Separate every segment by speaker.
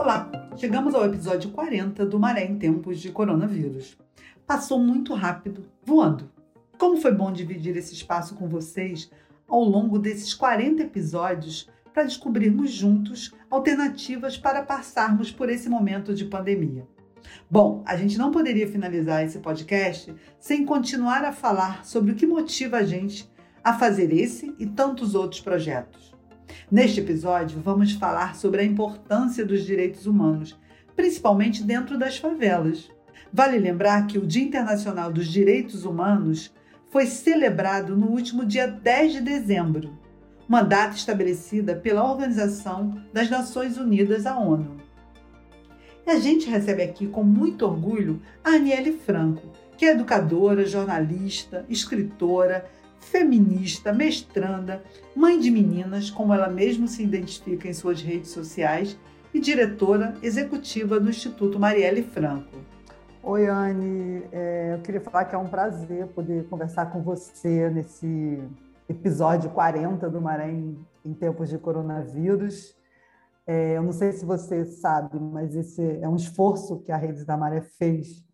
Speaker 1: Olá, chegamos ao episódio 40 do Maré em Tempos de Coronavírus. Passou muito rápido, voando. Como foi bom dividir esse espaço com vocês ao longo desses 40 episódios para descobrirmos juntos alternativas para passarmos por esse momento de pandemia. Bom, a gente não poderia finalizar esse podcast sem continuar a falar sobre o que motiva a gente a fazer esse e tantos outros projetos. Neste episódio, vamos falar sobre a importância dos direitos humanos, principalmente dentro das favelas. Vale lembrar que o Dia Internacional dos Direitos Humanos foi celebrado no último dia 10 de dezembro, uma data estabelecida pela Organização das Nações Unidas, a ONU. E a gente recebe aqui com muito orgulho a Aniele Franco, que é educadora, jornalista, escritora, feminista, mestranda, mãe de meninas, como ela mesma se identifica em suas redes sociais, e diretora executiva do Instituto Marielle Franco.
Speaker 2: Oi, Anne. É, eu queria falar que é um prazer poder conversar com você nesse episódio 40 do Maré em, em tempos de coronavírus. É, eu não sei se você sabe, mas esse é um esforço que a Rede da Maré fez.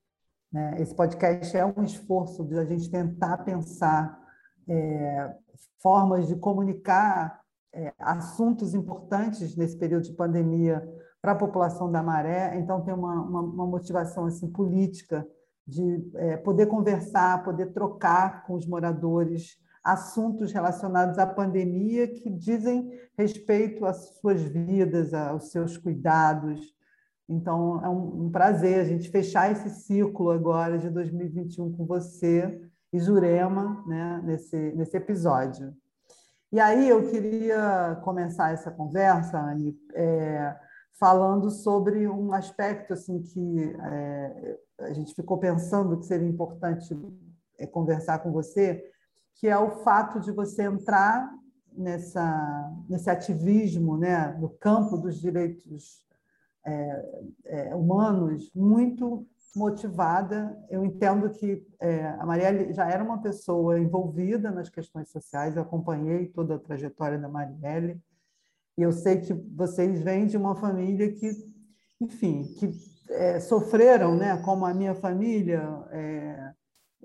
Speaker 2: Né? Esse podcast é um esforço de a gente tentar pensar é, formas de comunicar é, assuntos importantes nesse período de pandemia para a população da Maré. Então, tem uma, uma, uma motivação assim, política de é, poder conversar, poder trocar com os moradores assuntos relacionados à pandemia que dizem respeito às suas vidas, aos seus cuidados. Então, é um, um prazer a gente fechar esse ciclo agora de 2021 com você Jurema né, nesse, nesse episódio. E aí eu queria começar essa conversa, Anne, é, falando sobre um aspecto assim que é, a gente ficou pensando que seria importante é, conversar com você, que é o fato de você entrar nessa, nesse ativismo né, no campo dos direitos é, é, humanos muito motivada. Eu entendo que é, a Marielle já era uma pessoa envolvida nas questões sociais, eu acompanhei toda a trajetória da Marielle, e eu sei que vocês vêm de uma família que, enfim, que é, sofreram, né, como a minha família, é,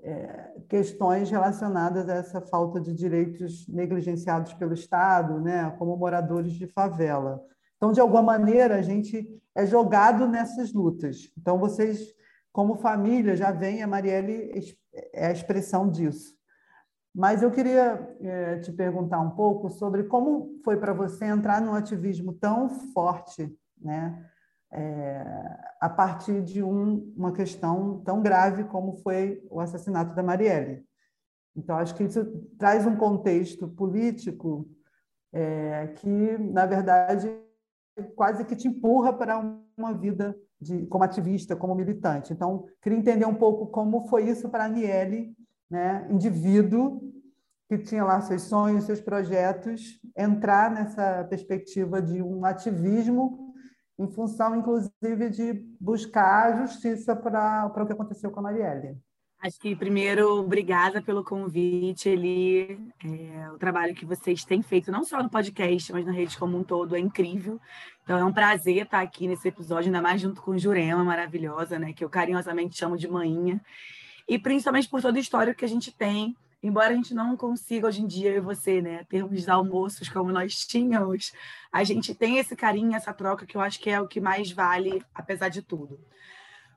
Speaker 2: é questões relacionadas a essa falta de direitos negligenciados pelo Estado, né, como moradores de favela. Então, de alguma maneira, a gente é jogado nessas lutas. Então, vocês como família, já vem, a Marielle é a expressão disso. Mas eu queria é, te perguntar um pouco sobre como foi para você entrar num ativismo tão forte, né? É, a partir de um, uma questão tão grave como foi o assassinato da Marielle. Então, acho que isso traz um contexto político é, que, na verdade, quase que te empurra para uma vida de, como ativista, como militante. Então, queria entender um pouco como foi isso para a Aniele, né, indivíduo que tinha lá seus sonhos, seus projetos, entrar nessa perspectiva de um ativismo em função, inclusive, de buscar justiça para o que aconteceu com a Marielle.
Speaker 3: Acho que, primeiro, obrigada pelo convite, Eli. É, o trabalho que vocês têm feito, não só no podcast, mas na rede como um todo, é incrível. Então, é um prazer estar aqui nesse episódio, ainda mais junto com Jurema, maravilhosa, né? Que eu carinhosamente chamo de manhinha. E principalmente por toda a história que a gente tem, embora a gente não consiga hoje em dia, eu e você, né, termos almoços como nós tínhamos, a gente tem esse carinho, essa troca que eu acho que é o que mais vale, apesar de tudo.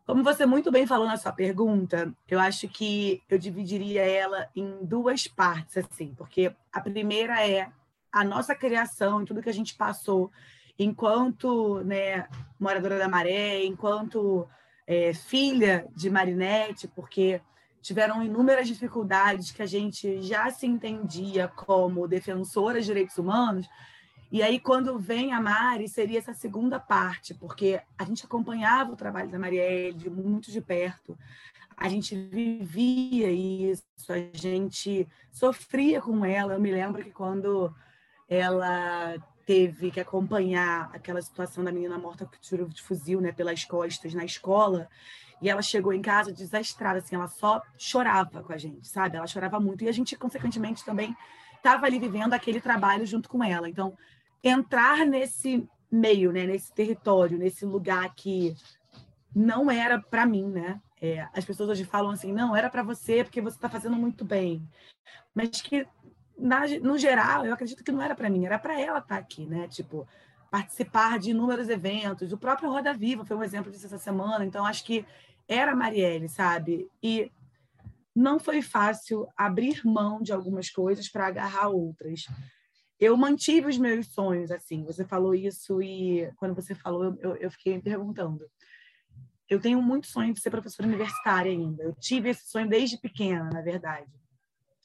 Speaker 3: Como você muito bem falou na sua pergunta, eu acho que eu dividiria ela em duas partes, assim, porque a primeira é a nossa criação e tudo que a gente passou enquanto né, moradora da Maré, enquanto é, filha de Marinette, porque tiveram inúmeras dificuldades que a gente já se entendia como defensora de direitos humanos, e aí, quando vem a Mari, seria essa segunda parte, porque a gente acompanhava o trabalho da Marielle muito de perto, a gente vivia isso, a gente sofria com ela. Eu me lembro que quando ela teve que acompanhar aquela situação da menina morta com tiro de fuzil né, pelas costas na escola, e ela chegou em casa desastrada, assim, ela só chorava com a gente, sabe? Ela chorava muito, e a gente, consequentemente, também estava ali vivendo aquele trabalho junto com ela. Então, entrar nesse meio, né, nesse território, nesse lugar que não era para mim, né? É, as pessoas hoje falam assim, não, era para você porque você está fazendo muito bem, mas que na, no geral eu acredito que não era para mim, era para ela estar tá aqui, né? Tipo participar de inúmeros eventos. O próprio Roda Viva foi um exemplo disso essa semana. Então acho que era Marielle, sabe? E não foi fácil abrir mão de algumas coisas para agarrar outras eu mantive os meus sonhos, assim. Você falou isso e quando você falou, eu, eu fiquei me perguntando. Eu tenho muito sonho de ser professora universitária ainda. Eu tive esse sonho desde pequena, na verdade.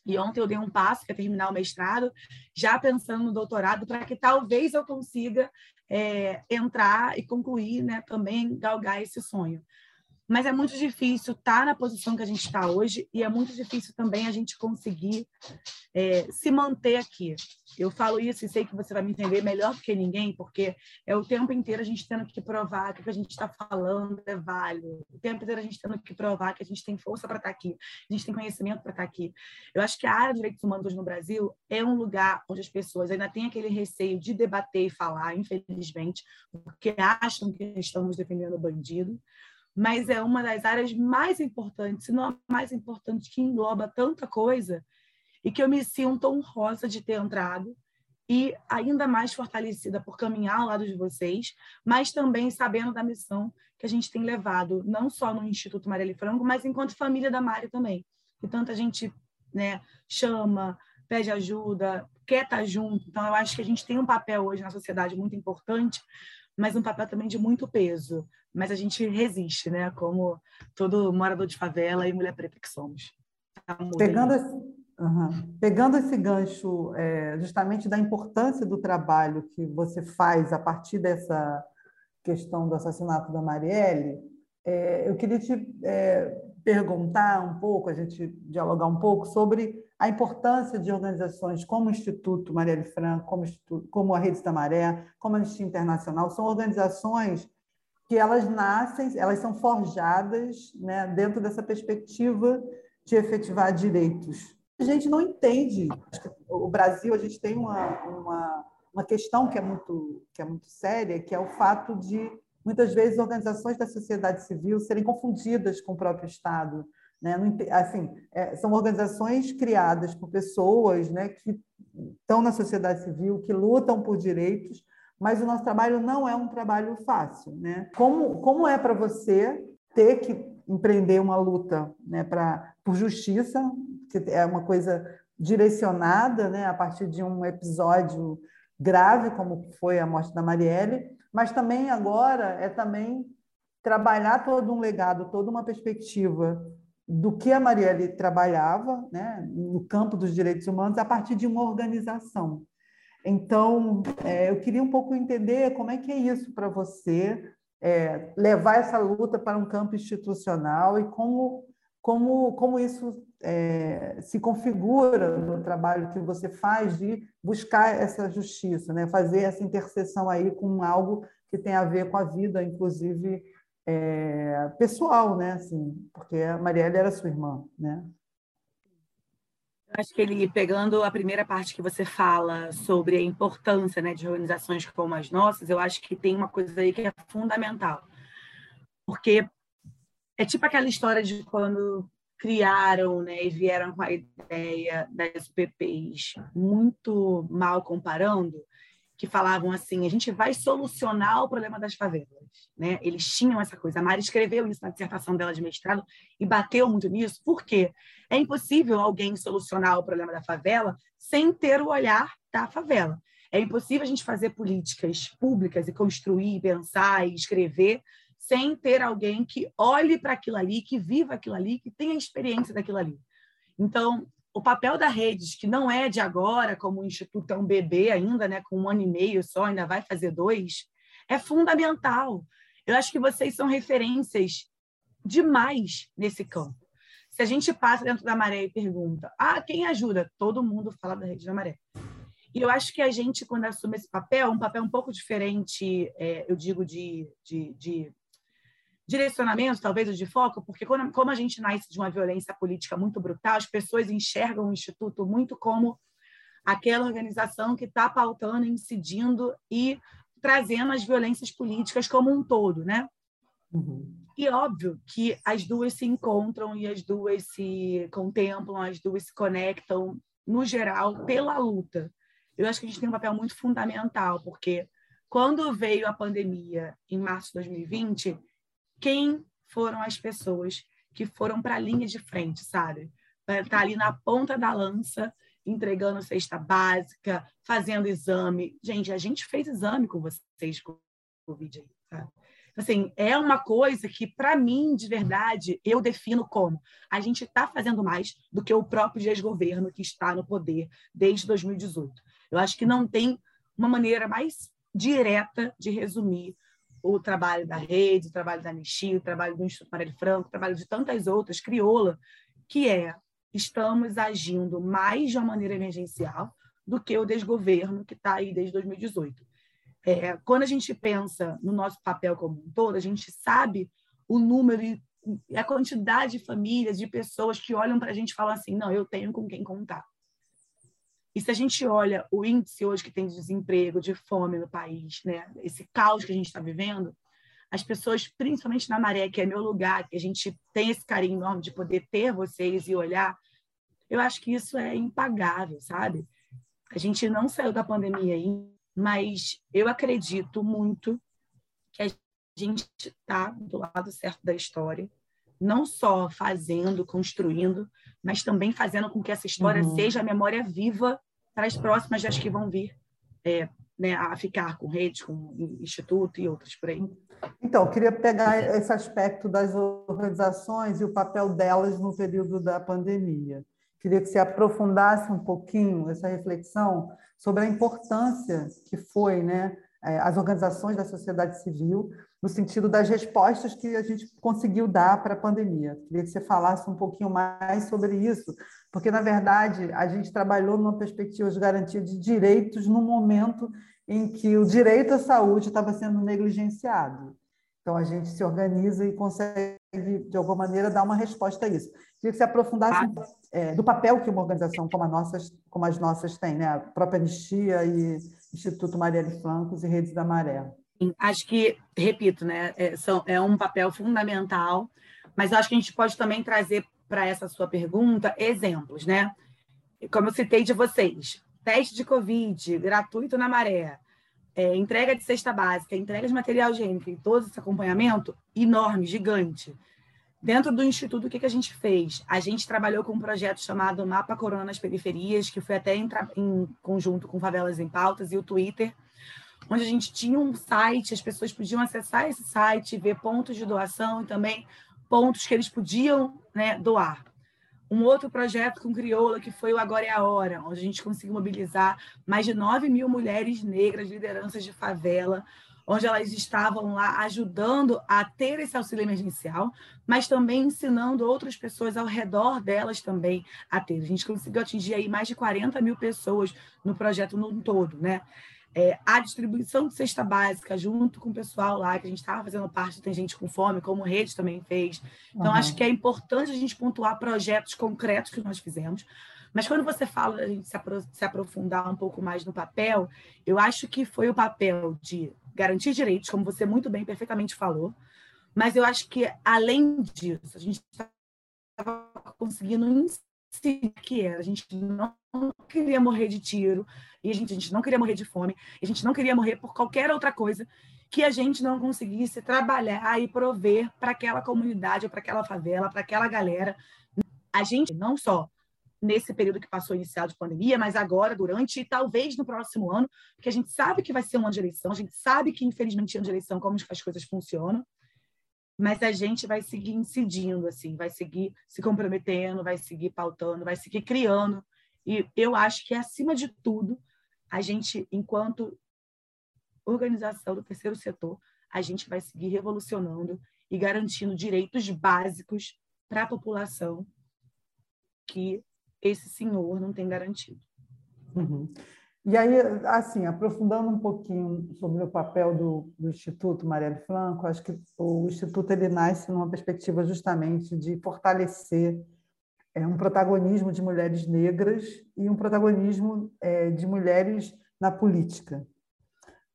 Speaker 3: E ontem eu dei um passo que é terminar o mestrado, já pensando no doutorado, para que talvez eu consiga é, entrar e concluir, né, também galgar esse sonho. Mas é muito difícil estar na posição que a gente está hoje e é muito difícil também a gente conseguir é, se manter aqui. Eu falo isso e sei que você vai me entender melhor do que ninguém, porque é o tempo inteiro a gente tendo que provar que o que a gente está falando é válido. O tempo inteiro a gente tendo que provar que a gente tem força para estar tá aqui, a gente tem conhecimento para estar tá aqui. Eu acho que a área de direitos humanos no Brasil é um lugar onde as pessoas ainda têm aquele receio de debater e falar, infelizmente, porque acham que estamos defendendo o bandido mas é uma das áreas mais importantes, se não a mais importante, que engloba tanta coisa e que eu me sinto honrosa de ter entrado e ainda mais fortalecida por caminhar ao lado de vocês, mas também sabendo da missão que a gente tem levado, não só no Instituto Marielle Franco, mas enquanto família da Mari também. E tanta gente né, chama, pede ajuda, quer estar junto. Então, eu acho que a gente tem um papel hoje na sociedade muito importante, mas um papel também de muito peso mas a gente resiste, né? Como todo morador de favela e mulher preta que somos.
Speaker 2: Tá Pegando esse, uhum. Pegando esse gancho é, justamente da importância do trabalho que você faz a partir dessa questão do assassinato da Marielle, é, eu queria te é, perguntar um pouco, a gente dialogar um pouco sobre a importância de organizações como o Instituto Marielle Franco, como, como a Rede da Maré, como a Anistia Internacional, são organizações que elas nascem, elas são forjadas né, dentro dessa perspectiva de efetivar direitos. A gente não entende. O Brasil, a gente tem uma, uma, uma questão que é, muito, que é muito séria, que é o fato de, muitas vezes, organizações da sociedade civil serem confundidas com o próprio Estado. Né? Assim, é, são organizações criadas por pessoas né, que estão na sociedade civil, que lutam por direitos, mas o nosso trabalho não é um trabalho fácil. Né? Como, como é para você ter que empreender uma luta né, pra, por justiça, que é uma coisa direcionada né, a partir de um episódio grave, como foi a morte da Marielle, mas também agora é também trabalhar todo um legado, toda uma perspectiva do que a Marielle trabalhava né, no campo dos direitos humanos a partir de uma organização. Então, é, eu queria um pouco entender como é que é isso para você, é, levar essa luta para um campo institucional e como, como, como isso é, se configura no trabalho que você faz de buscar essa justiça, né? fazer essa interseção aí com algo que tem a ver com a vida, inclusive é, pessoal, né? Assim, porque a Marielle era sua irmã, né?
Speaker 3: Acho que ele, pegando a primeira parte que você fala sobre a importância né, de organizações como as nossas, eu acho que tem uma coisa aí que é fundamental. Porque é tipo aquela história de quando criaram né, e vieram com a ideia das PPs, muito mal comparando, que falavam assim: a gente vai solucionar o problema das favelas. Né? Eles tinham essa coisa. A Mari escreveu isso na dissertação dela de mestrado e bateu muito nisso. Por quê? É impossível alguém solucionar o problema da favela sem ter o olhar da favela. É impossível a gente fazer políticas públicas e construir, pensar e escrever sem ter alguém que olhe para aquilo ali, que viva aquilo ali, que tenha experiência daquilo ali. Então, o papel da Redes, que não é de agora, como o Instituto é um bebê ainda, né, com um ano e meio só, ainda vai fazer dois, é fundamental. Eu acho que vocês são referências demais nesse campo. Se a gente passa dentro da maré e pergunta, ah, quem ajuda? Todo mundo fala da Rede da Maré. E eu acho que a gente, quando assume esse papel, um papel um pouco diferente, é, eu digo, de, de, de direcionamento, talvez, de foco, porque quando, como a gente nasce de uma violência política muito brutal, as pessoas enxergam o Instituto muito como aquela organização que está pautando, incidindo e trazendo as violências políticas como um todo, né?
Speaker 2: Uhum.
Speaker 3: E óbvio que as duas se encontram e as duas se contemplam, as duas se conectam, no geral, pela luta. Eu acho que a gente tem um papel muito fundamental, porque quando veio a pandemia em março de 2020, quem foram as pessoas que foram para a linha de frente, sabe? Para estar tá ali na ponta da lança, entregando cesta básica, fazendo exame. Gente, a gente fez exame com vocês com o Covid aí, sabe? Assim, é uma coisa que, para mim, de verdade, eu defino como a gente está fazendo mais do que o próprio desgoverno que está no poder desde 2018. Eu acho que não tem uma maneira mais direta de resumir o trabalho da rede, o trabalho da Anistia, o trabalho do Instituto Marielle Franco, o trabalho de tantas outras, crioula, que é estamos agindo mais de uma maneira emergencial do que o desgoverno que está aí desde 2018. É, quando a gente pensa no nosso papel como um todo, a gente sabe o número e a quantidade de famílias, de pessoas que olham para a gente e falam assim: não, eu tenho com quem contar. E se a gente olha o índice hoje que tem de desemprego, de fome no país, né, esse caos que a gente está vivendo, as pessoas, principalmente na Maré, que é meu lugar, que a gente tem esse carinho enorme de poder ter vocês e olhar, eu acho que isso é impagável, sabe? A gente não saiu da pandemia ainda, mas eu acredito muito que a gente está do lado certo da história, não só fazendo, construindo, mas também fazendo com que essa história uhum. seja a memória viva para as próximas das que vão vir é, né, a ficar com rede, com instituto e outras por aí.
Speaker 2: Então, queria pegar esse aspecto das organizações e o papel delas no período da pandemia. Queria que você aprofundasse um pouquinho essa reflexão sobre a importância que foi né, é, as organizações da sociedade civil no sentido das respostas que a gente conseguiu dar para a pandemia. Queria que você falasse um pouquinho mais sobre isso, porque, na verdade, a gente trabalhou numa perspectiva de garantia de direitos no momento em que o direito à saúde estava sendo negligenciado. Então, a gente se organiza e consegue, de alguma maneira, dar uma resposta a isso. Queria que você aprofundasse ah. é, do papel que uma organização como, nossas, como as nossas tem, né? a própria Anistia e Instituto Marielle Flancos e Redes da Maré.
Speaker 3: Acho que, repito, né, é, são, é um papel fundamental, mas acho que a gente pode também trazer para essa sua pergunta exemplos, né? Como eu citei de vocês, teste de Covid gratuito na Maré, é, entrega de cesta básica, entrega de material higiênico e todo esse acompanhamento enorme, gigante. Dentro do Instituto, o que, que a gente fez? A gente trabalhou com um projeto chamado Mapa Corona nas Periferias, que foi até em, em conjunto com Favelas em Pautas e o Twitter, onde a gente tinha um site, as pessoas podiam acessar esse site, ver pontos de doação e também pontos que eles podiam né, doar. Um outro projeto com crioula, que foi o Agora é a Hora, onde a gente conseguiu mobilizar mais de 9 mil mulheres negras, lideranças de favela, onde elas estavam lá ajudando a ter esse auxílio emergencial, mas também ensinando outras pessoas ao redor delas também a ter. A gente conseguiu atingir aí mais de 40 mil pessoas no projeto no todo, né? É, a distribuição de cesta básica junto com o pessoal lá, que a gente estava fazendo parte, tem gente com fome, como rede também fez. Então, uhum. acho que é importante a gente pontuar projetos concretos que nós fizemos. Mas quando você fala a gente se, apro se aprofundar um pouco mais no papel, eu acho que foi o papel de garantir direitos, como você muito bem, perfeitamente falou. Mas eu acho que, além disso, a gente estava conseguindo ensinar que era. A gente não queria morrer de tiro, e a gente, a gente não queria morrer de fome, a gente não queria morrer por qualquer outra coisa que a gente não conseguisse trabalhar e prover para aquela comunidade, ou para aquela favela, para aquela galera. A gente não só nesse período que passou inicial de pandemia, mas agora, durante e talvez no próximo ano, porque a gente sabe que vai ser um ano de eleição, a gente sabe que, infelizmente, ano de eleição, como as coisas funcionam, mas a gente vai seguir incidindo, assim, vai seguir se comprometendo, vai seguir pautando, vai seguir criando. E eu acho que, acima de tudo, a gente, enquanto organização do terceiro setor, a gente vai seguir revolucionando e garantindo direitos básicos para a população que esse senhor não tem garantido.
Speaker 2: Uhum. E aí, assim, aprofundando um pouquinho sobre o papel do, do Instituto Marielle Franco, acho que o Instituto ele nasce numa perspectiva justamente de fortalecer é, um protagonismo de mulheres negras e um protagonismo é, de mulheres na política.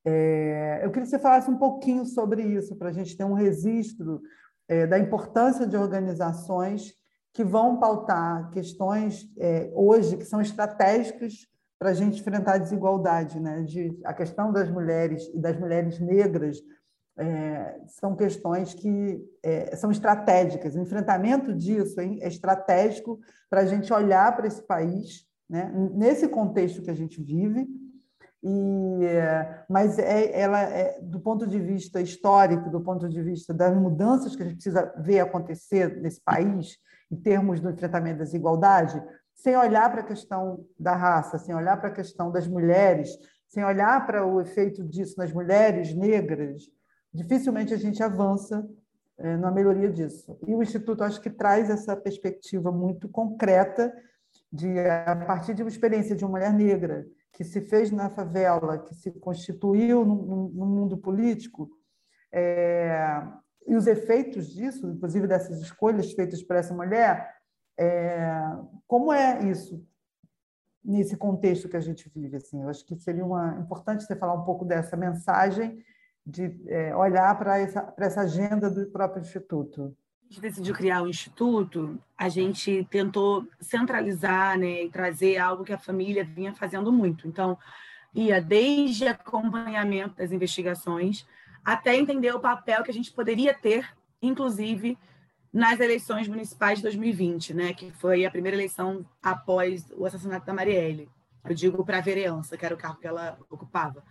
Speaker 2: É, eu queria que você falasse um pouquinho sobre isso, para a gente ter um registro é, da importância de organizações que vão pautar questões é, hoje que são estratégicas para a gente enfrentar a desigualdade, né? De, a questão das mulheres e das mulheres negras é, são questões que é, são estratégicas. O enfrentamento disso é, é estratégico para a gente olhar para esse país, né? nesse contexto que a gente vive, e, mas é, ela é, do ponto de vista histórico, do ponto de vista das mudanças que a gente precisa ver acontecer nesse país, em termos do enfrentamento da desigualdade, sem olhar para a questão da raça, sem olhar para a questão das mulheres, sem olhar para o efeito disso nas mulheres negras, dificilmente a gente avança é, na melhoria disso. E o Instituto, acho que traz essa perspectiva muito concreta de, a partir de uma experiência de uma mulher negra, que se fez na favela, que se constituiu no, no mundo político, é, e os efeitos disso, inclusive dessas escolhas feitas por essa mulher, é, como é isso nesse contexto que a gente vive? Assim, eu acho que seria uma, importante você falar um pouco dessa mensagem de é, olhar para essa, essa agenda do próprio instituto
Speaker 3: gente decidiu criar o instituto, a gente tentou centralizar né, e trazer algo que a família vinha fazendo muito. Então, ia desde acompanhamento das investigações até entender o papel que a gente poderia ter, inclusive nas eleições municipais de 2020, né, que foi a primeira eleição após o assassinato da Marielle. Eu digo para a vereança, que era o cargo que ela ocupava.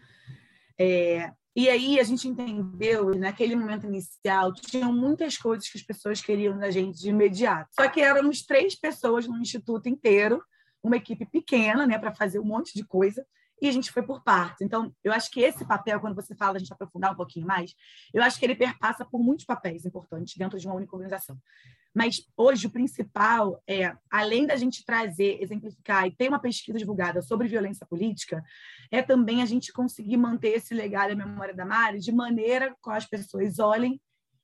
Speaker 3: É, e aí a gente entendeu, naquele momento inicial, tinham muitas coisas que as pessoas queriam da gente de imediato. Só que éramos três pessoas no instituto inteiro, uma equipe pequena, né, para fazer um monte de coisa e a gente foi por partes. Então, eu acho que esse papel, quando você fala, a gente aprofundar um pouquinho mais, eu acho que ele perpassa por muitos papéis importantes dentro de uma única organização. Mas hoje o principal é, além da gente trazer, exemplificar e ter uma pesquisa divulgada sobre violência política, é também a gente conseguir manter esse legado e memória da Mari de maneira que as pessoas olhem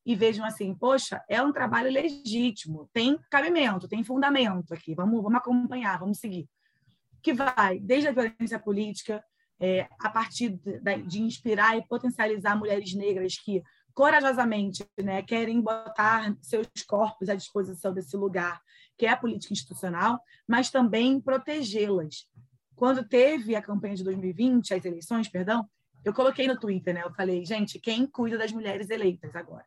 Speaker 3: e vejam assim, poxa, é um trabalho legítimo, tem cabimento, tem fundamento aqui, vamos, vamos acompanhar, vamos seguir que vai desde a violência política, é, a partir de, de, inspirar e potencializar mulheres negras que corajosamente né, querem botar seus corpos à disposição desse lugar, que é a política institucional, mas também protegê-las. Quando teve a campanha de 2020, as eleições, perdão, eu coloquei no Twitter, né? Eu falei, gente, quem cuida das mulheres eleitas agora?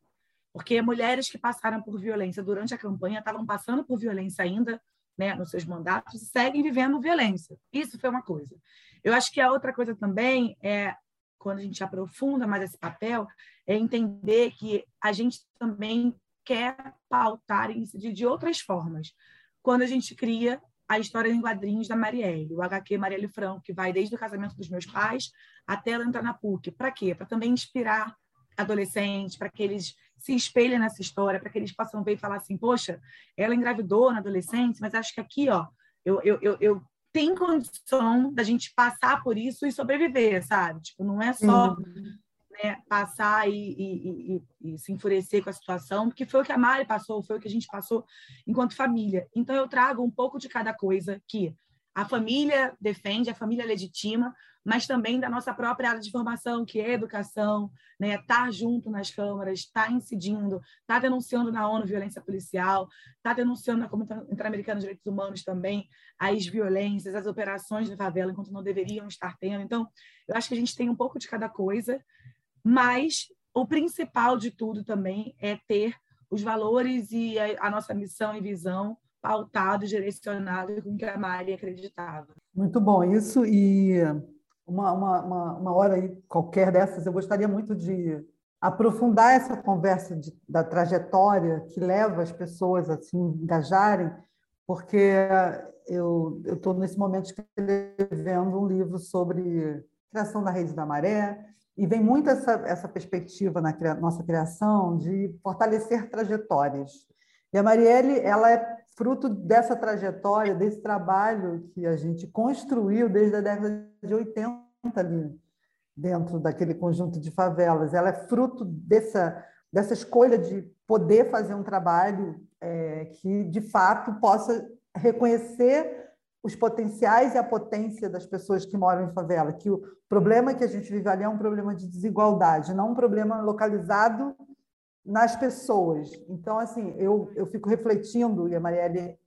Speaker 3: Porque mulheres que passaram por violência durante a campanha estavam passando por violência ainda né, nos seus mandatos seguem vivendo violência. Isso foi uma coisa. Eu acho que a outra coisa também é, quando a gente aprofunda mais esse papel, é entender que a gente também quer pautar e incidir de outras formas. Quando a gente cria a história em quadrinhos da Marielle, o HQ Marielle Franco, que vai desde o casamento dos meus pais até ela entrar na PUC. Para quê? Para também inspirar adolescentes, para que eles se espelhem nessa história, para que eles possam ver e falar assim, poxa, ela engravidou na adolescência, mas acho que aqui, ó, eu, eu, eu, eu tenho condição da gente passar por isso e sobreviver, sabe? Tipo, não é só uhum. né, passar e, e, e, e, se enfurecer com a situação, porque foi o que a Mari passou, foi o que a gente passou enquanto família. Então, eu trago um pouco de cada coisa que a família defende, a família legitima, mas também da nossa própria área de formação, que é educação, né? estar tá junto nas câmaras, estar tá incidindo, estar tá denunciando na ONU violência policial, estar denunciando na Comunidade Interamericana de Direitos Humanos também as violências, as operações de favela, enquanto não deveriam estar tendo. Então, eu acho que a gente tem um pouco de cada coisa, mas o principal de tudo também é ter os valores e a, a nossa missão e visão pautado, direcionado com que a Mari acreditava.
Speaker 2: Muito bom isso e uma, uma, uma, uma hora aí, qualquer dessas, eu gostaria muito de aprofundar essa conversa de, da trajetória que leva as pessoas a se engajarem, porque eu estou nesse momento escrevendo um livro sobre criação da rede da maré, e vem muito essa, essa perspectiva na nossa criação de fortalecer trajetórias. E a Marielle ela é fruto dessa trajetória, desse trabalho que a gente construiu desde a década de 80 ali dentro daquele conjunto de favelas. Ela é fruto dessa, dessa escolha de poder fazer um trabalho é, que, de fato, possa reconhecer os potenciais e a potência das pessoas que moram em favela, que o problema que a gente vive ali é um problema de desigualdade, não um problema localizado nas pessoas. Então, assim, eu, eu fico refletindo, e a Marielle,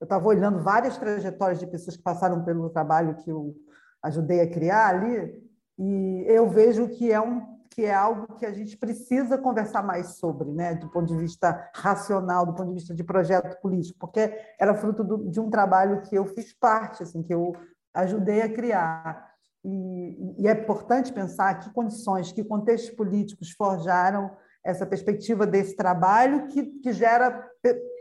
Speaker 2: eu estava olhando várias trajetórias de pessoas que passaram pelo trabalho que eu ajudei a criar ali, e eu vejo que é um que é algo que a gente precisa conversar mais sobre, né, do ponto de vista racional, do ponto de vista de projeto político, porque era fruto do, de um trabalho que eu fiz parte, assim, que eu ajudei a criar. E, e é importante pensar que condições, que contextos políticos forjaram essa perspectiva desse trabalho que, que gera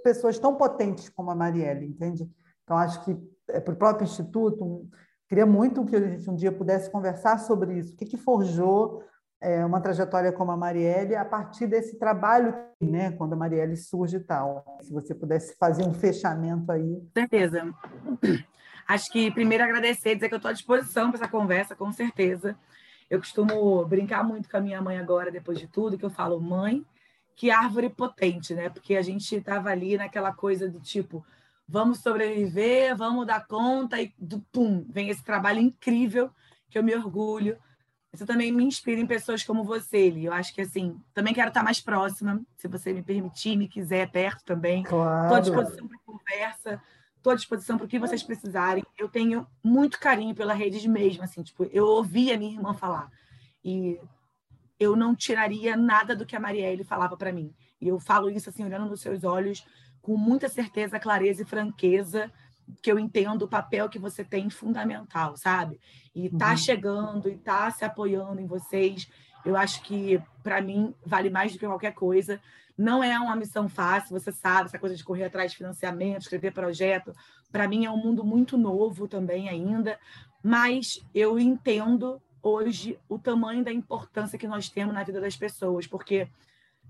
Speaker 2: pessoas tão potentes como a Marielle, entende? Então, acho que é, para o próprio Instituto, queria muito que a gente um dia pudesse conversar sobre isso. O que, que forjou é, uma trajetória como a Marielle a partir desse trabalho, né, quando a Marielle surge e tal. Se você pudesse fazer um fechamento aí. Com
Speaker 3: certeza. Acho que primeiro agradecer, dizer que eu estou à disposição para essa conversa, com certeza. Eu costumo brincar muito com a minha mãe agora, depois de tudo, que eu falo, mãe, que árvore potente, né? Porque a gente estava ali naquela coisa do tipo, vamos sobreviver, vamos dar conta, e do, pum, vem esse trabalho incrível que eu me orgulho isso também me inspira em pessoas como você, Eli. Eu acho que, assim, também quero estar mais próxima, se você me permitir, me quiser, perto também.
Speaker 2: Claro.
Speaker 3: Estou à disposição para conversa, estou à disposição para o que vocês precisarem. Eu tenho muito carinho pela rede mesmo, assim, tipo, eu ouvi a minha irmã falar. E eu não tiraria nada do que a Marielle falava para mim. E eu falo isso, assim, olhando nos seus olhos, com muita certeza, clareza e franqueza, que eu entendo o papel que você tem fundamental, sabe? E tá uhum. chegando e tá se apoiando em vocês, eu acho que para mim vale mais do que qualquer coisa. Não é uma missão fácil, você sabe, essa coisa de correr atrás de financiamento, escrever projeto, para mim é um mundo muito novo também ainda, mas eu entendo hoje o tamanho da importância que nós temos na vida das pessoas, porque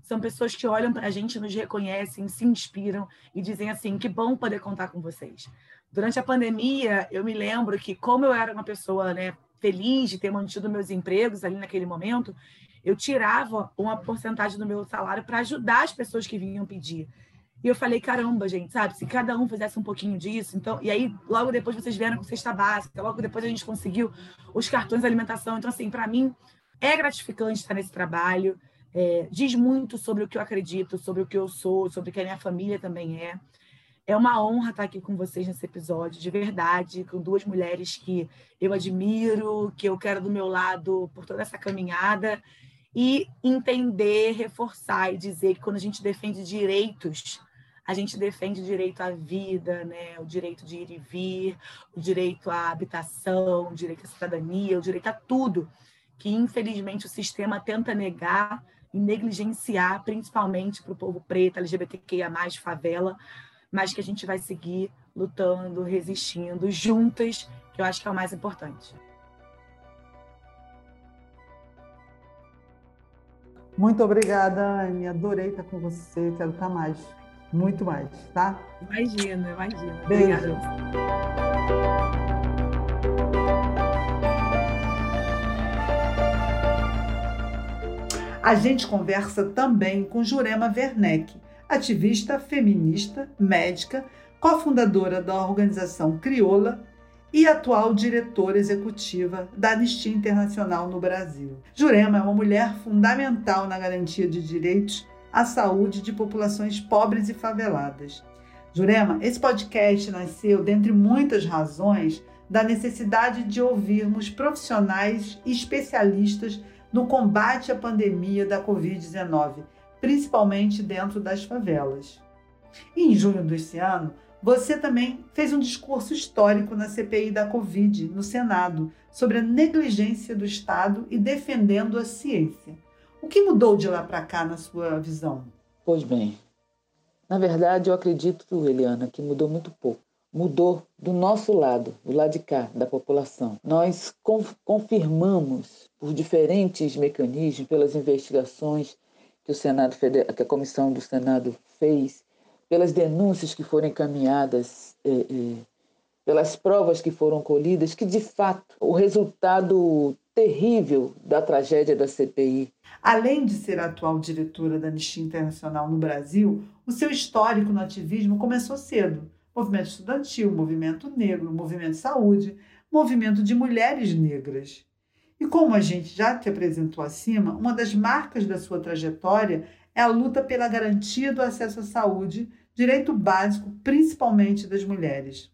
Speaker 3: são pessoas que olham para a gente, nos reconhecem, se inspiram e dizem assim: que bom poder contar com vocês. Durante a pandemia, eu me lembro que, como eu era uma pessoa né, feliz de ter mantido meus empregos ali naquele momento, eu tirava uma porcentagem do meu salário para ajudar as pessoas que vinham pedir. E eu falei, caramba, gente, sabe? Se cada um fizesse um pouquinho disso, então. E aí, logo depois vocês vieram com cesta básica, logo depois a gente conseguiu os cartões de alimentação. Então, assim, para mim é gratificante estar nesse trabalho é, diz muito sobre o que eu acredito, sobre o que eu sou, sobre o que a minha família também é. É uma honra estar aqui com vocês nesse episódio, de verdade, com duas mulheres que eu admiro, que eu quero do meu lado por toda essa caminhada, e entender, reforçar e dizer que quando a gente defende direitos, a gente defende o direito à vida, né? o direito de ir e vir, o direito à habitação, o direito à cidadania, o direito a tudo, que infelizmente o sistema tenta negar e negligenciar, principalmente para o povo preto, LGBTQIA, favela, mas que a gente vai seguir lutando, resistindo juntas, que eu acho que é o mais importante.
Speaker 2: Muito obrigada, Anne. Adorei estar com você. Quero estar mais. Muito mais, tá?
Speaker 3: Imagina, imagina.
Speaker 2: Beijo.
Speaker 3: Obrigada.
Speaker 1: A gente conversa também com Jurema Werneck, ativista feminista, médica, cofundadora da organização Crioula e atual diretora executiva da Anistia Internacional no Brasil. Jurema é uma mulher fundamental na garantia de direitos à saúde de populações pobres e faveladas. Jurema, esse podcast nasceu, dentre muitas razões, da necessidade de ouvirmos profissionais e especialistas no combate à pandemia da Covid-19, principalmente dentro das favelas. em junho desse ano, você também fez um discurso histórico na CPI da Covid, no Senado, sobre a negligência do Estado e defendendo a ciência. O que mudou de lá para cá na sua visão?
Speaker 4: Pois bem, na verdade eu acredito, Eliana, que mudou muito pouco mudou do nosso lado, do lado de cá, da população. Nós confirmamos por diferentes mecanismos, pelas investigações que o Senado que a comissão do Senado fez, pelas denúncias que foram encaminhadas, eh, eh, pelas provas que foram colhidas, que de fato o resultado terrível da tragédia da CPI.
Speaker 1: Além de ser atual diretora da Anistia Internacional no Brasil, o seu histórico no ativismo começou cedo
Speaker 2: movimento estudantil, movimento negro, movimento saúde, movimento de mulheres negras. E como a gente já te apresentou acima, uma das marcas da sua trajetória é a luta pela garantia do acesso à saúde, direito básico, principalmente das mulheres.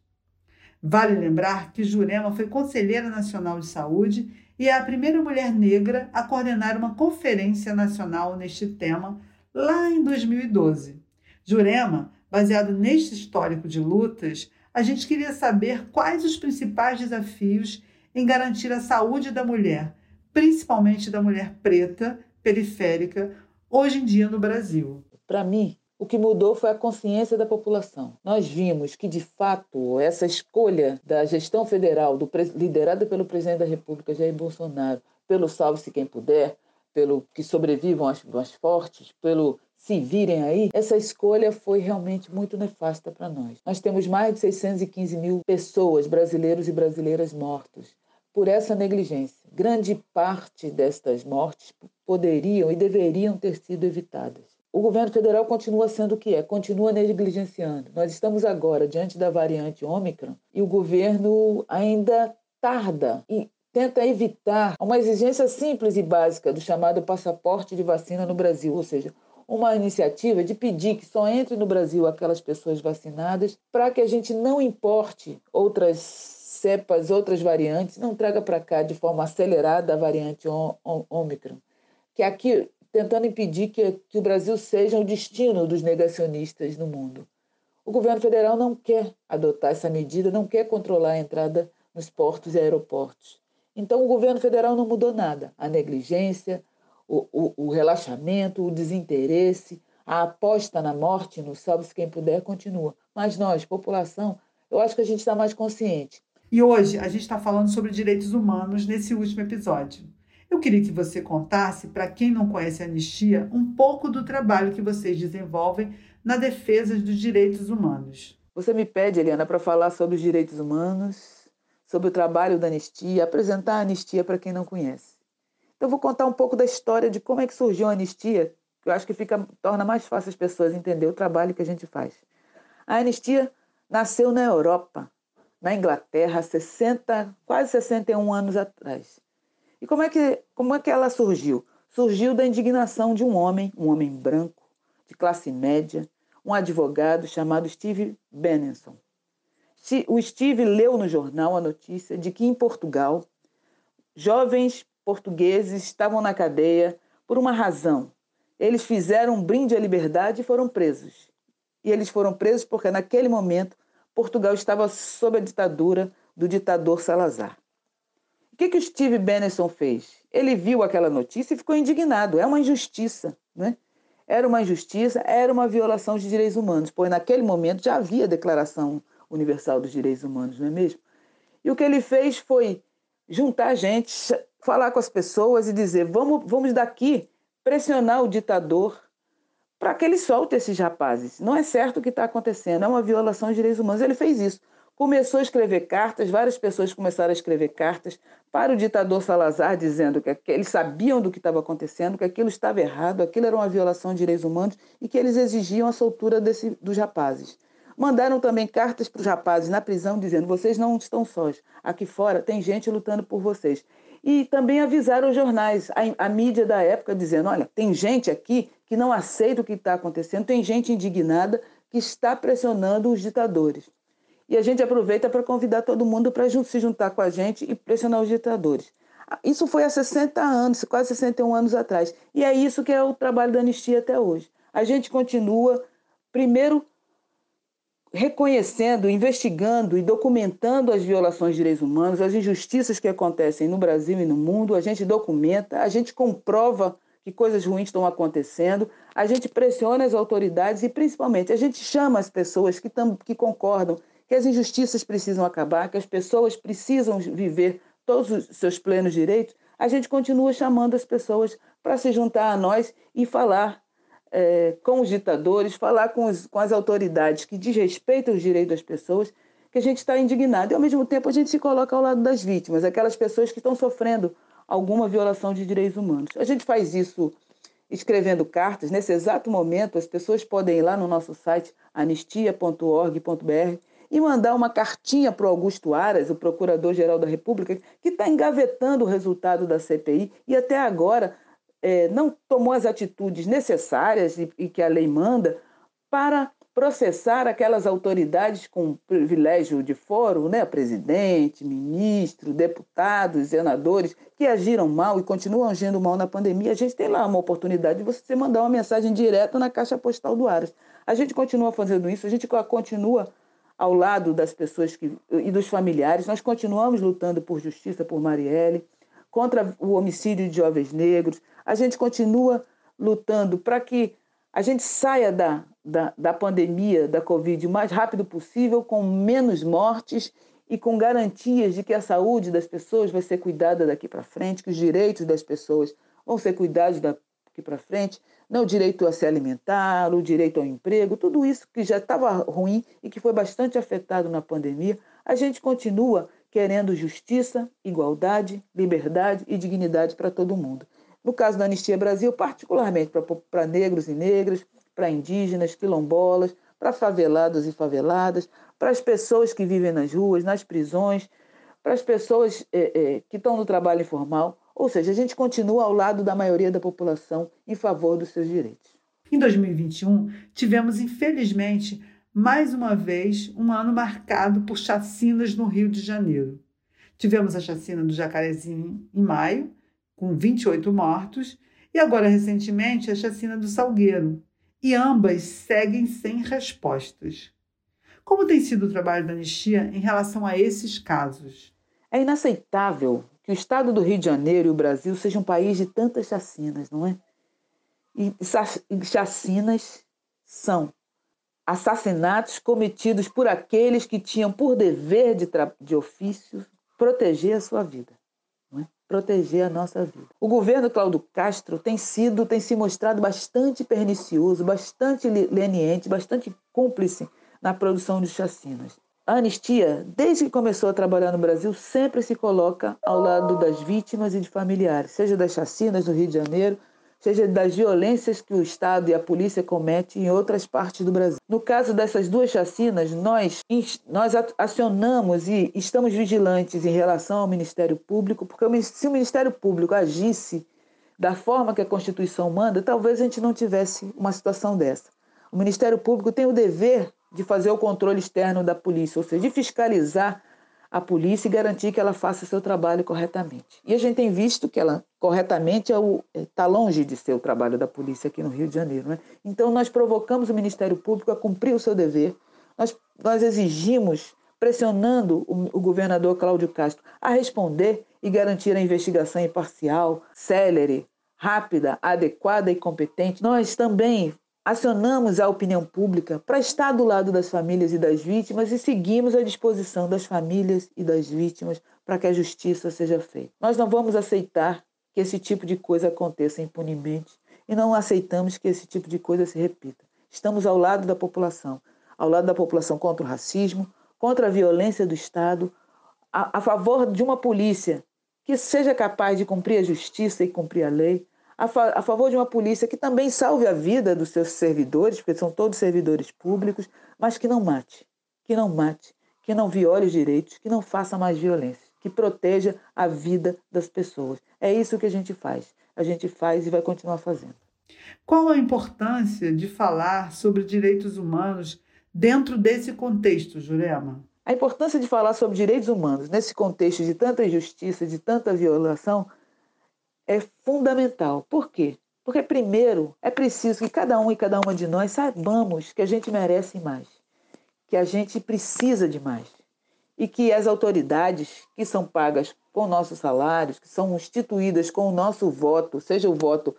Speaker 2: Vale lembrar que Jurema foi conselheira nacional de saúde e é a primeira mulher negra a coordenar uma conferência nacional neste tema lá em 2012. Jurema, baseado neste histórico de lutas, a gente queria saber quais os principais desafios em garantir a saúde da mulher, principalmente da mulher preta, periférica, hoje em dia no Brasil.
Speaker 4: Para mim, o que mudou foi a consciência da população. Nós vimos que, de fato, essa escolha da gestão federal, do, liderada pelo presidente da República, Jair Bolsonaro, pelo salve-se quem puder, pelo que sobrevivam as, fortes, pelo se virem aí, essa escolha foi realmente muito nefasta para nós. Nós temos mais de 615 mil pessoas, brasileiros e brasileiras mortos por essa negligência. Grande parte destas mortes poderiam e deveriam ter sido evitadas o governo federal continua sendo o que é, continua negligenciando. Nós estamos agora diante da variante Ômicron e o governo ainda tarda e tenta evitar uma exigência simples e básica do chamado passaporte de vacina no Brasil, ou seja, uma iniciativa de pedir que só entre no Brasil aquelas pessoas vacinadas para que a gente não importe outras cepas, outras variantes, não traga para cá de forma acelerada a variante Ômicron. Que aqui tentando impedir que, que o Brasil seja o destino dos negacionistas no mundo. O governo federal não quer adotar essa medida, não quer controlar a entrada nos portos e aeroportos. Então, o governo federal não mudou nada. A negligência, o, o, o relaxamento, o desinteresse, a aposta na morte, no salve-se quem puder, continua. Mas nós, população, eu acho que a gente está mais consciente.
Speaker 2: E hoje a gente está falando sobre direitos humanos nesse último episódio. Eu queria que você contasse, para quem não conhece a Anistia, um pouco do trabalho que vocês desenvolvem na defesa dos direitos humanos.
Speaker 4: Você me pede, Eliana, para falar sobre os direitos humanos, sobre o trabalho da Anistia, apresentar a Anistia para quem não conhece. Então, vou contar um pouco da história de como é que surgiu a Anistia, que eu acho que fica, torna mais fácil as pessoas entender o trabalho que a gente faz. A Anistia nasceu na Europa, na Inglaterra, 60, quase 61 anos atrás. E como é que, como é que ela surgiu? Surgiu da indignação de um homem, um homem branco, de classe média, um advogado chamado Steve Benenson. O Steve leu no jornal a notícia de que em Portugal jovens portugueses estavam na cadeia por uma razão. Eles fizeram um brinde à liberdade e foram presos. E eles foram presos porque naquele momento Portugal estava sob a ditadura do ditador Salazar. O que, que o Steve Benenson fez? Ele viu aquela notícia e ficou indignado. É uma injustiça, né? Era uma injustiça, era uma violação de direitos humanos, pois naquele momento já havia a Declaração Universal dos Direitos Humanos, não é mesmo? E o que ele fez foi juntar gente, falar com as pessoas e dizer: vamos, vamos daqui pressionar o ditador para que ele solte esses rapazes. Não é certo o que está acontecendo, é uma violação de direitos humanos. Ele fez isso começou a escrever cartas, várias pessoas começaram a escrever cartas para o ditador Salazar, dizendo que eles sabiam do que estava acontecendo, que aquilo estava errado, aquilo era uma violação de direitos humanos e que eles exigiam a soltura desse, dos rapazes. Mandaram também cartas para os rapazes na prisão, dizendo: vocês não estão sós, aqui fora tem gente lutando por vocês. E também avisaram os jornais, a, a mídia da época, dizendo: olha, tem gente aqui que não aceita o que está acontecendo, tem gente indignada que está pressionando os ditadores. E a gente aproveita para convidar todo mundo para se juntar com a gente e pressionar os ditadores. Isso foi há 60 anos, quase 61 anos atrás. E é isso que é o trabalho da anistia até hoje. A gente continua, primeiro, reconhecendo, investigando e documentando as violações de direitos humanos, as injustiças que acontecem no Brasil e no mundo. A gente documenta, a gente comprova que coisas ruins estão acontecendo, a gente pressiona as autoridades e, principalmente, a gente chama as pessoas que, tam, que concordam que as injustiças precisam acabar, que as pessoas precisam viver todos os seus plenos direitos, a gente continua chamando as pessoas para se juntar a nós e falar é, com os ditadores, falar com, os, com as autoridades que desrespeitam os direitos das pessoas, que a gente está indignado. E, ao mesmo tempo, a gente se coloca ao lado das vítimas, aquelas pessoas que estão sofrendo alguma violação de direitos humanos. A gente faz isso escrevendo cartas. Nesse exato momento, as pessoas podem ir lá no nosso site anistia.org.br e mandar uma cartinha para o Augusto Aras, o Procurador-Geral da República, que está engavetando o resultado da CPI e até agora é, não tomou as atitudes necessárias e, e que a lei manda para processar aquelas autoridades com privilégio de foro, né? presidente, ministro, deputados, senadores, que agiram mal e continuam agindo mal na pandemia. A gente tem lá uma oportunidade de você mandar uma mensagem direta na caixa postal do Aras. A gente continua fazendo isso, a gente continua ao lado das pessoas que, e dos familiares, nós continuamos lutando por justiça por Marielle, contra o homicídio de jovens negros, a gente continua lutando para que a gente saia da, da, da pandemia da Covid o mais rápido possível, com menos mortes e com garantias de que a saúde das pessoas vai ser cuidada daqui para frente, que os direitos das pessoas vão ser cuidados daqui para frente, não o direito a se alimentar, o direito ao emprego, tudo isso que já estava ruim e que foi bastante afetado na pandemia, a gente continua querendo justiça, igualdade, liberdade e dignidade para todo mundo. No caso da Anistia Brasil, particularmente para negros e negras, para indígenas, quilombolas, para favelados e faveladas, para as pessoas que vivem nas ruas, nas prisões, para as pessoas é, é, que estão no trabalho informal. Ou seja, a gente continua ao lado da maioria da população em favor dos seus direitos.
Speaker 1: Em 2021, tivemos, infelizmente, mais uma vez, um ano marcado por chacinas no Rio de Janeiro. Tivemos a chacina do Jacarezinho em maio, com 28 mortos, e agora recentemente a chacina do Salgueiro, e ambas seguem sem respostas. Como tem sido o trabalho da Anistia em relação a esses casos?
Speaker 4: É inaceitável que o estado do Rio de Janeiro e o Brasil sejam um país de tantas chacinas, não é? E chacinas são assassinatos cometidos por aqueles que tinham por dever de, de ofício proteger a sua vida proteger a nossa vida. O governo Cláudio Castro tem sido, tem se mostrado bastante pernicioso, bastante leniente, bastante cúmplice na produção de chacinas. A anistia, desde que começou a trabalhar no Brasil, sempre se coloca ao lado das vítimas e de familiares, seja das chacinas do Rio de Janeiro, seja das violências que o Estado e a polícia cometem em outras partes do Brasil. No caso dessas duas chacinas, nós, nós acionamos e estamos vigilantes em relação ao Ministério Público, porque se o Ministério Público agisse da forma que a Constituição manda, talvez a gente não tivesse uma situação dessa. O Ministério Público tem o dever de fazer o controle externo da polícia, ou seja, de fiscalizar a polícia e garantir que ela faça seu trabalho corretamente. E a gente tem visto que ela corretamente está é, longe de ser o trabalho da polícia aqui no Rio de Janeiro. Né? Então nós provocamos o Ministério Público a cumprir o seu dever, nós, nós exigimos, pressionando o, o governador Cláudio Castro a responder e garantir a investigação imparcial, célere, rápida, adequada e competente. Nós também Acionamos a opinião pública para estar do lado das famílias e das vítimas e seguimos à disposição das famílias e das vítimas para que a justiça seja feita. Nós não vamos aceitar que esse tipo de coisa aconteça impunemente e não aceitamos que esse tipo de coisa se repita. Estamos ao lado da população, ao lado da população contra o racismo, contra a violência do Estado, a, a favor de uma polícia que seja capaz de cumprir a justiça e cumprir a lei, a, fa a favor de uma polícia que também salve a vida dos seus servidores, porque são todos servidores públicos, mas que não mate, que não mate, que não viole os direitos, que não faça mais violência, que proteja a vida das pessoas. É isso que a gente faz. A gente faz e vai continuar fazendo.
Speaker 1: Qual a importância de falar sobre direitos humanos dentro desse contexto, Jurema?
Speaker 4: A importância de falar sobre direitos humanos nesse contexto de tanta injustiça, de tanta violação, é fundamental. Por quê? Porque, primeiro, é preciso que cada um e cada uma de nós saibamos que a gente merece mais, que a gente precisa de mais e que as autoridades que são pagas com nossos salários, que são instituídas com o nosso voto, seja o voto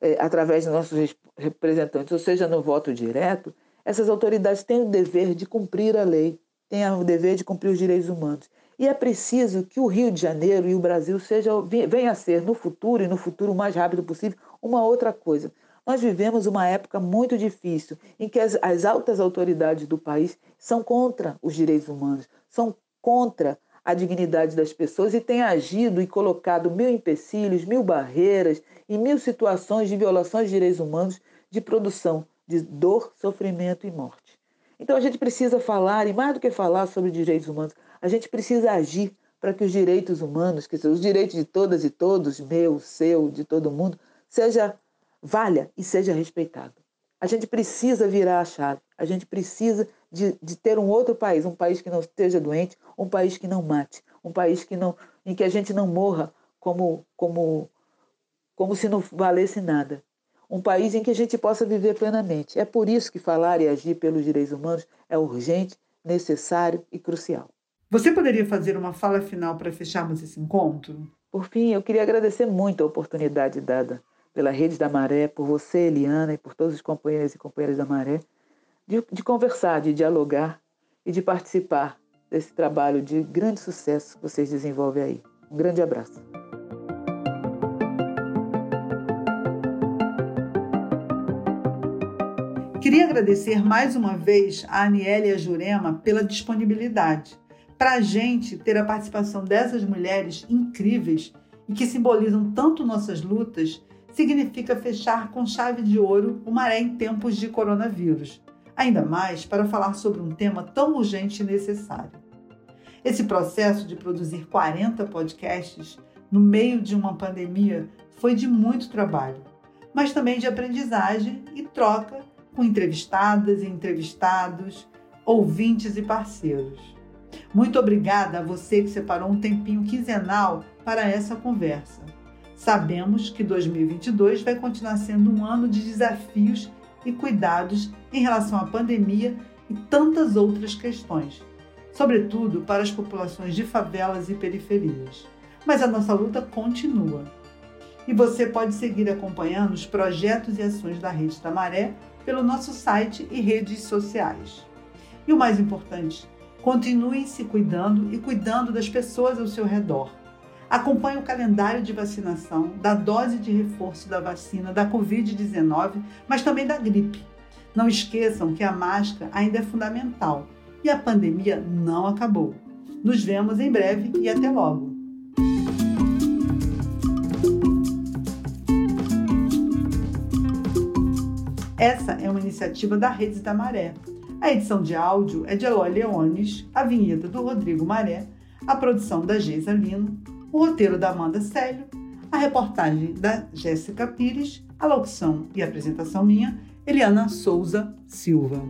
Speaker 4: é, através dos nossos representantes, ou seja no voto direto, essas autoridades têm o dever de cumprir a lei, têm o dever de cumprir os direitos humanos. E é preciso que o Rio de Janeiro e o Brasil seja, venha a ser, no futuro e no futuro o mais rápido possível, uma outra coisa. Nós vivemos uma época muito difícil em que as, as altas autoridades do país são contra os direitos humanos, são contra a dignidade das pessoas e têm agido e colocado mil empecilhos, mil barreiras e mil situações de violações de direitos humanos de produção de dor, sofrimento e morte. Então a gente precisa falar, e mais do que falar sobre direitos humanos, a gente precisa agir para que os direitos humanos, que são os direitos de todas e todos, meu, seu, de todo mundo, seja valha e seja respeitado. A gente precisa virar a chave, a gente precisa de, de ter um outro país, um país que não esteja doente, um país que não mate, um país que não, em que a gente não morra como, como, como se não valesse nada. Um país em que a gente possa viver plenamente. É por isso que falar e agir pelos direitos humanos é urgente, necessário e crucial.
Speaker 2: Você poderia fazer uma fala final para fecharmos esse encontro?
Speaker 4: Por fim, eu queria agradecer muito a oportunidade dada pela Rede da Maré, por você, Eliana, e por todos os companheiros e companheiras da Maré, de, de conversar, de dialogar e de participar desse trabalho de grande sucesso que vocês desenvolvem aí. Um grande abraço.
Speaker 2: Queria agradecer mais uma vez a Aniele e a Jurema pela disponibilidade. Para a gente ter a participação dessas mulheres incríveis e que simbolizam tanto nossas lutas, significa fechar com chave de ouro o maré em tempos de coronavírus. Ainda mais para falar sobre um tema tão urgente e necessário. Esse processo de produzir 40 podcasts no meio de uma pandemia foi de muito trabalho, mas também de aprendizagem e troca com entrevistadas e entrevistados, ouvintes e parceiros. Muito obrigada a você que separou um tempinho quinzenal para essa conversa. Sabemos que 2022 vai continuar sendo um ano de desafios e cuidados em relação à pandemia e tantas outras questões sobretudo para as populações de favelas e periferias. Mas a nossa luta continua. E você pode seguir acompanhando os projetos e ações da Rede da Maré pelo nosso site e redes sociais. E o mais importante, continue se cuidando e cuidando das pessoas ao seu redor. Acompanhe o calendário de vacinação da dose de reforço da vacina da Covid-19, mas também da gripe. Não esqueçam que a máscara ainda é fundamental e a pandemia não acabou. Nos vemos em breve e até logo! Essa é uma iniciativa da Redes da Maré. A edição de áudio é de Eloy Leones, a vinheta do Rodrigo Maré, a produção da Geisa Lino, o roteiro da Amanda Célio, a reportagem da Jéssica Pires, a locução e apresentação minha, Eliana Souza Silva.